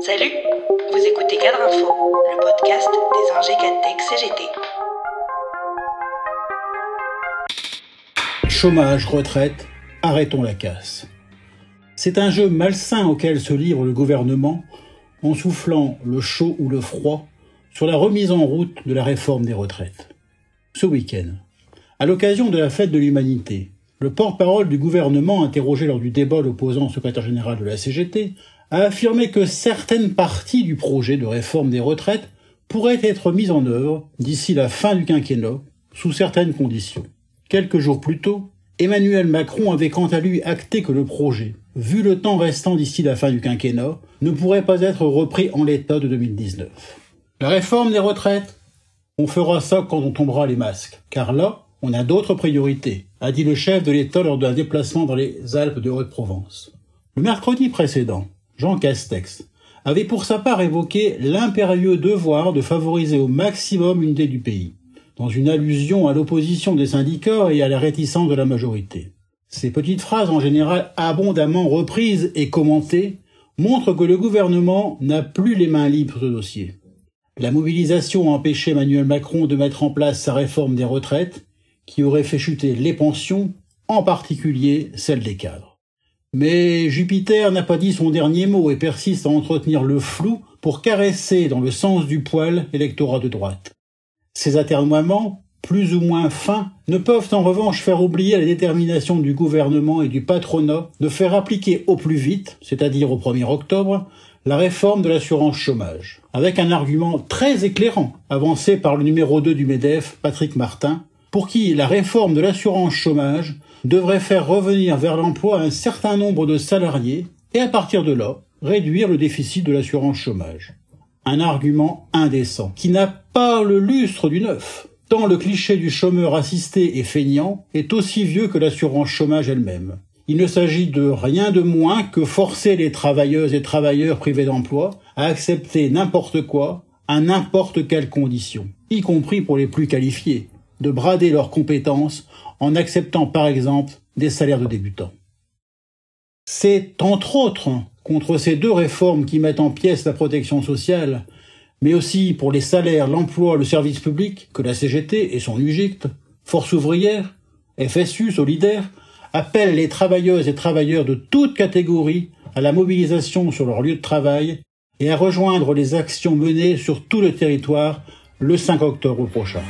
Salut, vous écoutez Cadre Info, le podcast des ingé Cadtech CGT. Chômage, retraite, arrêtons la casse. C'est un jeu malsain auquel se livre le gouvernement en soufflant le chaud ou le froid sur la remise en route de la réforme des retraites. Ce week-end, à l'occasion de la fête de l'humanité, le porte-parole du gouvernement, interrogé lors du débat l'opposant au secrétaire général de la CGT, a affirmé que certaines parties du projet de réforme des retraites pourraient être mises en œuvre d'ici la fin du quinquennat, sous certaines conditions. Quelques jours plus tôt, Emmanuel Macron avait quant à lui acté que le projet, vu le temps restant d'ici la fin du quinquennat, ne pourrait pas être repris en l'état de 2019. La réforme des retraites? On fera ça quand on tombera les masques, car là, on a d'autres priorités, a dit le chef de l'État lors d'un déplacement dans les Alpes de Haute-Provence. Le mercredi précédent, Jean Castex avait pour sa part évoqué l'impérieux devoir de favoriser au maximum l'unité du pays, dans une allusion à l'opposition des syndicats et à la réticence de la majorité. Ces petites phrases en général abondamment reprises et commentées montrent que le gouvernement n'a plus les mains libres sur ce dossier. La mobilisation a empêché Emmanuel Macron de mettre en place sa réforme des retraites, qui aurait fait chuter les pensions, en particulier celles des cadres. Mais Jupiter n'a pas dit son dernier mot et persiste à entretenir le flou pour caresser dans le sens du poil l'électorat de droite. Ces atermoiements, plus ou moins fins, ne peuvent en revanche faire oublier la détermination du gouvernement et du patronat de faire appliquer au plus vite, c'est-à-dire au 1er octobre, la réforme de l'assurance chômage, avec un argument très éclairant avancé par le numéro 2 du MEDEF, Patrick Martin, pour qui la réforme de l'assurance chômage devrait faire revenir vers l'emploi un certain nombre de salariés et à partir de là, réduire le déficit de l'assurance chômage. Un argument indécent, qui n'a pas le lustre du neuf, tant le cliché du chômeur assisté et feignant est aussi vieux que l'assurance chômage elle-même. Il ne s'agit de rien de moins que forcer les travailleuses et travailleurs privés d'emploi à accepter n'importe quoi, à n'importe quelle condition, y compris pour les plus qualifiés, de brader leurs compétences en acceptant par exemple des salaires de débutants. C'est entre autres contre ces deux réformes qui mettent en pièces la protection sociale, mais aussi pour les salaires, l'emploi, le service public, que la CGT et son UGICT, Force ouvrière, FSU, Solidaire, appellent les travailleuses et travailleurs de toutes catégories à la mobilisation sur leur lieu de travail et à rejoindre les actions menées sur tout le territoire le 5 octobre prochain.